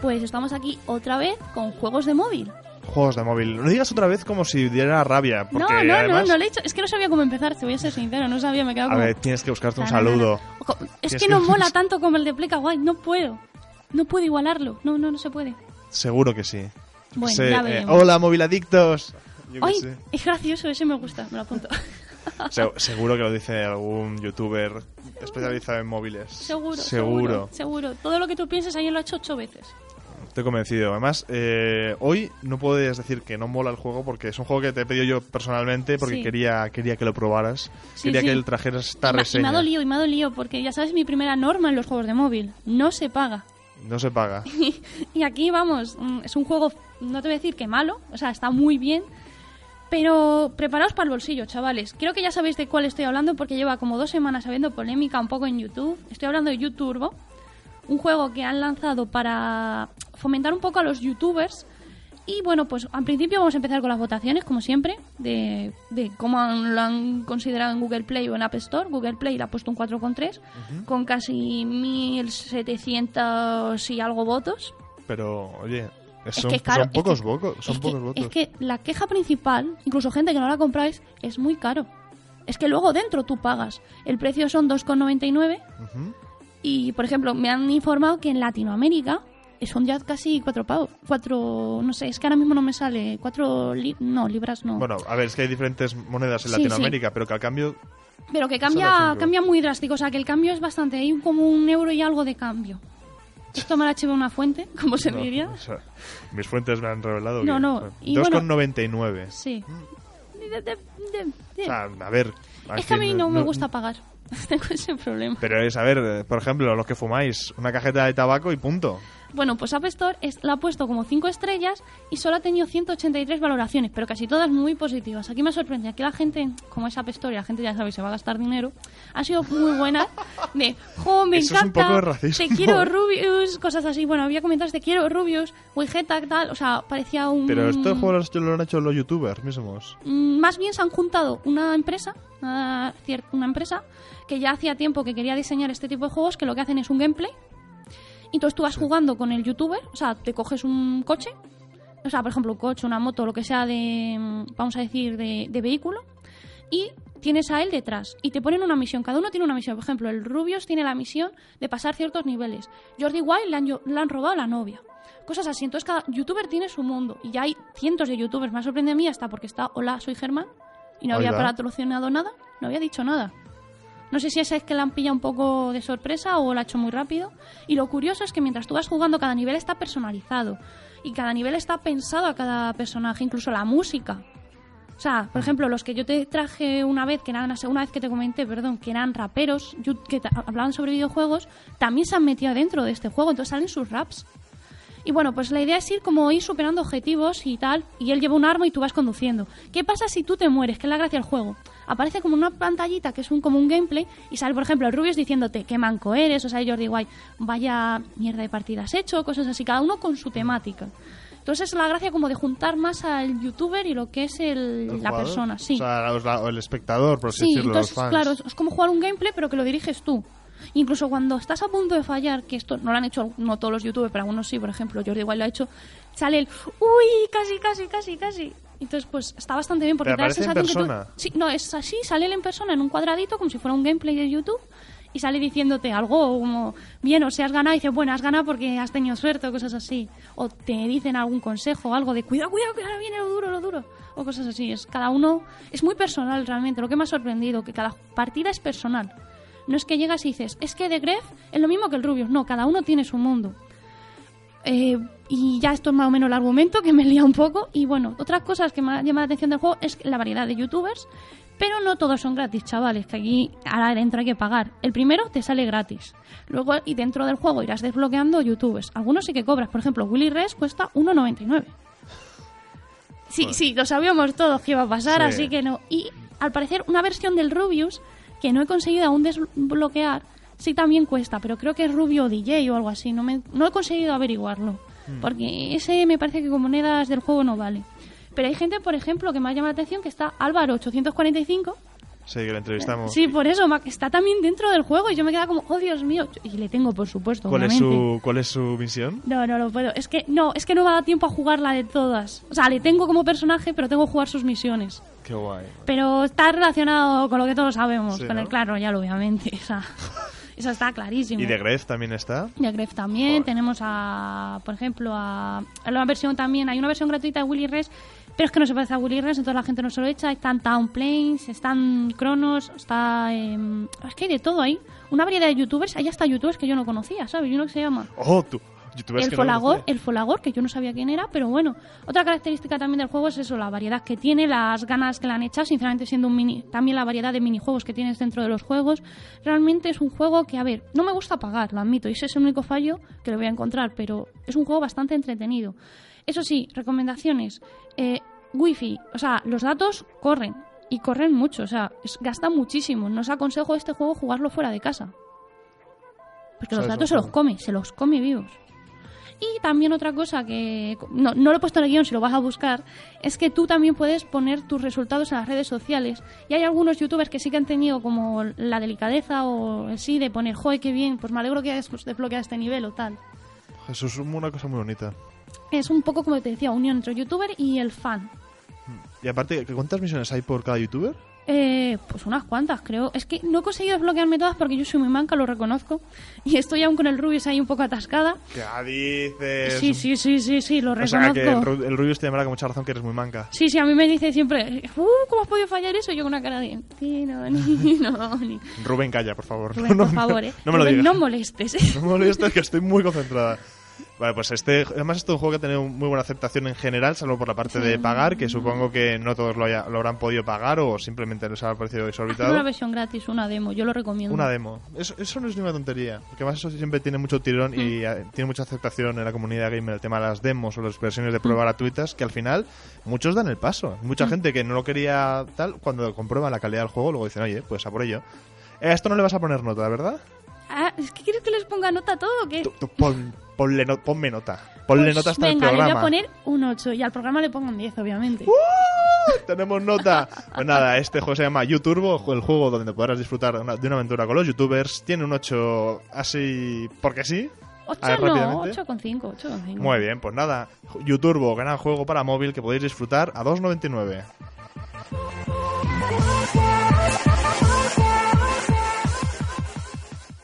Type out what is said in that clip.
Pues estamos aquí otra vez con juegos de móvil. Juegos de móvil. No digas otra vez como si diera rabia. Porque no, no, además, no, no lo he hecho. Es que no sabía cómo empezar, te voy a ser sincero, no sabía, me quedaba A como... ver, tienes que buscarte un saludo. Es que no mola tanto como el de Pleca Guay, no puedo. No puedo igualarlo, no, no, no se puede. Seguro que sí. Bueno, sé, ya eh, hola, moviladictos. Yo Ay, sé. es gracioso, ese me gusta, me lo apunto. Se- seguro que lo dice algún youtuber especializado en móviles. seguro, seguro, Seguro. seguro. Todo lo que tú pienses, alguien lo ha hecho ocho veces. Estoy convencido. Además, eh, hoy no puedes decir que no mola el juego porque es un juego que te he pedido yo personalmente porque Sí. quería, quería que lo probaras. Sí, quería sí. que el trajeras esta Y me- y reseña. me ha dolido, y me ha dolido, porque ya sabes mi primera norma en los juegos de móvil, no se paga. No se paga. Y aquí vamos, mm, es un juego, no te voy a decir que malo, o sea, está muy bien, pero preparaos para el bolsillo, chavales. Creo que ya sabéis de cuál estoy hablando porque lleva como dos semanas habiendo polémica un poco en YouTube. Estoy hablando de YouTurbo, un juego que han lanzado para fomentar un poco a los youtubers. Y bueno, pues al principio vamos a empezar con las votaciones, como siempre, de, de cómo han- lo han considerado en Google Play o en App Store. Google Play le ha puesto un 4,3, con casi 1.700 y algo votos. Pero, oye, Es son, que, claro, son pocos, es que- son es que- pocos votos. Es que la queja principal, incluso gente que no la compráis, es muy caro. Es que luego dentro tú pagas. El precio son 2,99 Ujú. y, por ejemplo, me han informado que en Latinoamérica son ya casi cuatro pavos. Cuatro, no sé, es que ahora mismo no me sale. Cuatro, li- no, libras no. Bueno, a ver, es que hay diferentes monedas en Sí, Latinoamérica, pero que al cambio Pero que cambia, cambia muy drástico. O sea, que el cambio es bastante. Hay como un euro y algo de cambio. Esto me lo ha hecho una fuente, como se no, diría. o sea, mis fuentes me han revelado No, que no, bueno, y 2,99. Sí. De- de- de- de- O sea, a ver. Es que a mí no me gusta pagar. Tengo ese problema. Pero es, a ver, por ejemplo, los que fumáis, una cajeta de tabaco y punto. Bueno, pues App Store es- la ha puesto como 5 estrellas y solo ha tenido 183 valoraciones, pero casi todas muy positivas. Aquí me sorprende, aquí la gente, como es App Store y la gente ya sabe, se va a gastar dinero, ha sido muy buena. De, jo, me Eso es un encanta, te quiero Rubius, cosas así. Bueno, había comentarios de quiero Rubius, Wigeta, tal, o sea, parecía un... Pero estos juegos lo han hecho los youtubers mismos. Mm, más bien se han juntado una empresa, una, cier- una empresa que ya hacía tiempo que quería diseñar este tipo de juegos, que lo que hacen es un gameplay. Entonces tú vas jugando con el youtuber, o sea, te coges un coche, o sea, por ejemplo, un coche, una moto, lo que sea de, mm, vamos a decir, de, de vehículo, y tienes a él detrás. Y te ponen una misión, cada uno tiene una misión. Por ejemplo, el Rubius tiene la misión de pasar ciertos niveles. Jordi Wild le han, le han robado la novia. Cosas así. Entonces cada youtuber tiene su mundo. Y ya hay cientos de youtubers. Me sorprende a mí hasta porque está Hola, soy Germán. Y no había patrocinado nada. No había dicho nada. No sé si esa es que la han pillado un poco de sorpresa o la ha hecho muy rápido. Y lo curioso es que mientras tú vas jugando, cada nivel está personalizado. Y cada nivel está pensado a cada personaje, incluso la música. O sea, por ejemplo, los que yo te traje una vez, que eran segunda vez que te comenté, perdón, que eran raperos, que hablaban sobre videojuegos, también se han metido dentro de este juego, entonces salen sus raps. Y bueno, pues la idea es ir como ir superando objetivos y tal, y él lleva un arma y tú vas conduciendo. ¿Qué pasa si tú te mueres? Que es la gracia del juego. Aparece como una pantallita que es un, como un gameplay y sale, por ejemplo, el Rubius diciéndote qué manco eres, o sea, Jordi White, vaya mierda de partidas hecho, cosas así, cada uno con su temática. Entonces es la gracia como de juntar más al youtuber y lo que es el- ¿El la jugador? persona, sí. O sea, los- la- o el espectador, por así Sí, decirlo, entonces, los fans. claro, es, es como jugar un gameplay, pero que lo diriges tú. Incluso cuando estás a punto de fallar, que esto no lo han hecho no todos los youtubers, pero algunos sí, por ejemplo, Jordi igual lo ha hecho, sale el uy, casi, casi, casi, casi. Entonces, pues está bastante bien porque te da la en sensación que tú- persona. Sí, no, es así, sale él en persona, en un cuadradito, como si fuera un gameplay de YouTube, y sale diciéndote algo como, bien, o sea, has ganado, y dices, bueno, has ganado porque has tenido suerte o cosas así. O te dicen algún consejo o algo de, cuidado, cuidado, que ahora viene lo duro, lo duro. O cosas así. Es cada uno, es muy personal realmente. Lo que me ha sorprendido, que cada partida es personal. No es que llegas y dices, es que de Gref es lo mismo que el Rubius. No, cada uno tiene su mundo. Eh, y ya esto es más o menos el argumento que me lía un poco. Y bueno, otras cosas que me ha llamado la atención del juego es la variedad de youtubers, pero no todos son gratis, chavales, que aquí ahora dentro hay que pagar. El primero te sale gratis. Luego, y dentro del juego irás desbloqueando youtubers. Algunos sí que cobras, por ejemplo, Willy Res cuesta 1,99. Sí, sí, lo sabíamos todos que iba a pasar, Sí. así que no. Y al parecer, una versión del Rubius que no he conseguido aún desbloquear, sí también cuesta, pero creo que es Rubio DJ o algo así. No, me, no he conseguido averiguarlo. Porque ese me parece que con monedas del juego no vale. Pero hay gente, por ejemplo, que me ha llamado la atención que está Álvaro 845. Sí, que lo entrevistamos. Sí, por eso, está también dentro del juego y yo me queda como, oh Dios mío. Y le tengo, por supuesto, ¿Cuál es, su, ¿Cuál es su misión? No, no lo puedo. Es que no, es que no me ha dado tiempo a jugar la de todas. O sea, le tengo como personaje, pero tengo que jugar sus misiones. Qué guay. Pero está relacionado con lo que todos sabemos, Sí, con ¿no? el claro, ya obviamente. O sea, eso está clarísimo. ¿Y de Gref también está? De Gref también, tenemos a, por ejemplo, a, a la versión también, hay una versión gratuita de Willy Res, pero es que no se parece a Willy Res, entonces la gente no se lo echa, están Town Planes, están Cronos, está... em, es que hay de todo ahí, una variedad de youtubers, hay hasta youtubers que yo no conocía, ¿sabes? Y uno que se llama ¡Oh, tú! El que Folagor, el Folagor, que yo no sabía quién era, pero bueno. Otra característica también del juego es eso, la variedad que tiene, las ganas que le han echado, sinceramente siendo un mini, también la variedad de minijuegos que tienes dentro de los juegos. Realmente es un juego que, a ver, no me gusta pagar, lo admito, y ese es el único fallo que le voy a encontrar, pero es un juego bastante entretenido. Eso sí, recomendaciones. Eh, Wi-Fi, o sea, los datos corren, y corren mucho, o sea, gastan muchísimo. No os aconsejo este juego jugarlo fuera de casa. Porque los ¿Sabes datos se los come, se los come vivos. Y también otra cosa que no, no lo he puesto en el guion si lo vas a buscar, es que tú también puedes poner tus resultados en las redes sociales. Y hay algunos youtubers que sí que han tenido como la delicadeza o el sí de poner, joder, qué bien, pues me alegro que hayas desbloqueado este nivel o tal. Eso es una cosa muy bonita. Es un poco como te decía, unión entre el youtuber y el fan. Y aparte, ¿qué- ¿cuántas misiones hay por cada youtuber? Eh, pues unas cuantas, creo. Es que no he conseguido desbloquearme todas porque yo soy muy manca, lo reconozco. Y estoy aún con el Rubius ahí un poco atascada. ¿Qué dices? Sí, sí, sí, sí, sí, lo O sea, que el, reconozco. Ru- el Rubius te llamará con mucha razón que eres muy manca. Sí, sí, a mí me dice siempre, uh, ¿cómo has podido fallar eso? Y yo con una cara de, sí, no, ni, no, ni. Rubén, calla, por favor. Rubén, No, por favor, eh. No, me lo Rubén, digas. no molestes. No molestes, que estoy muy concentrada. Vale, pues este, además este es un juego que ha tenido muy buena aceptación en general, salvo por la parte de pagar, que supongo que no todos lo, haya- lo habrán podido pagar o simplemente les ha parecido Una exorbitado. versión gratis, una demo, yo lo recomiendo. Una demo. Eso, eso no es ninguna tontería, porque además eso siempre tiene mucho tirón y eh, tiene mucha aceptación en la comunidad gamer el tema de las demos o las versiones de prueba gratuitas, que al final muchos dan el paso. Mucha gente que no lo quería tal, cuando comprueba la calidad del juego, luego dicen, oye, pues a por ello. A esto no le vas a poner nota, ¿verdad? Ah, es que quieres que les ponga nota a todo, ¿o ¿qué? Tú- tú pon- ponle no- ponme nota. Ponle Pues nota hasta venga, el le programa. voy a poner un 8 y al programa le pongo un 10, obviamente. Tenemos nota. Pues nada, este juego se llama YouTurbo, el juego donde podrás disfrutar una- de una aventura con los youtubers. Tiene un 8 así porque sí. 8 a ver, no, rápidamente. 8,5, 8,5. Muy bien, pues nada. YouTurbo, gran juego para móvil que podéis disfrutar a 2.99.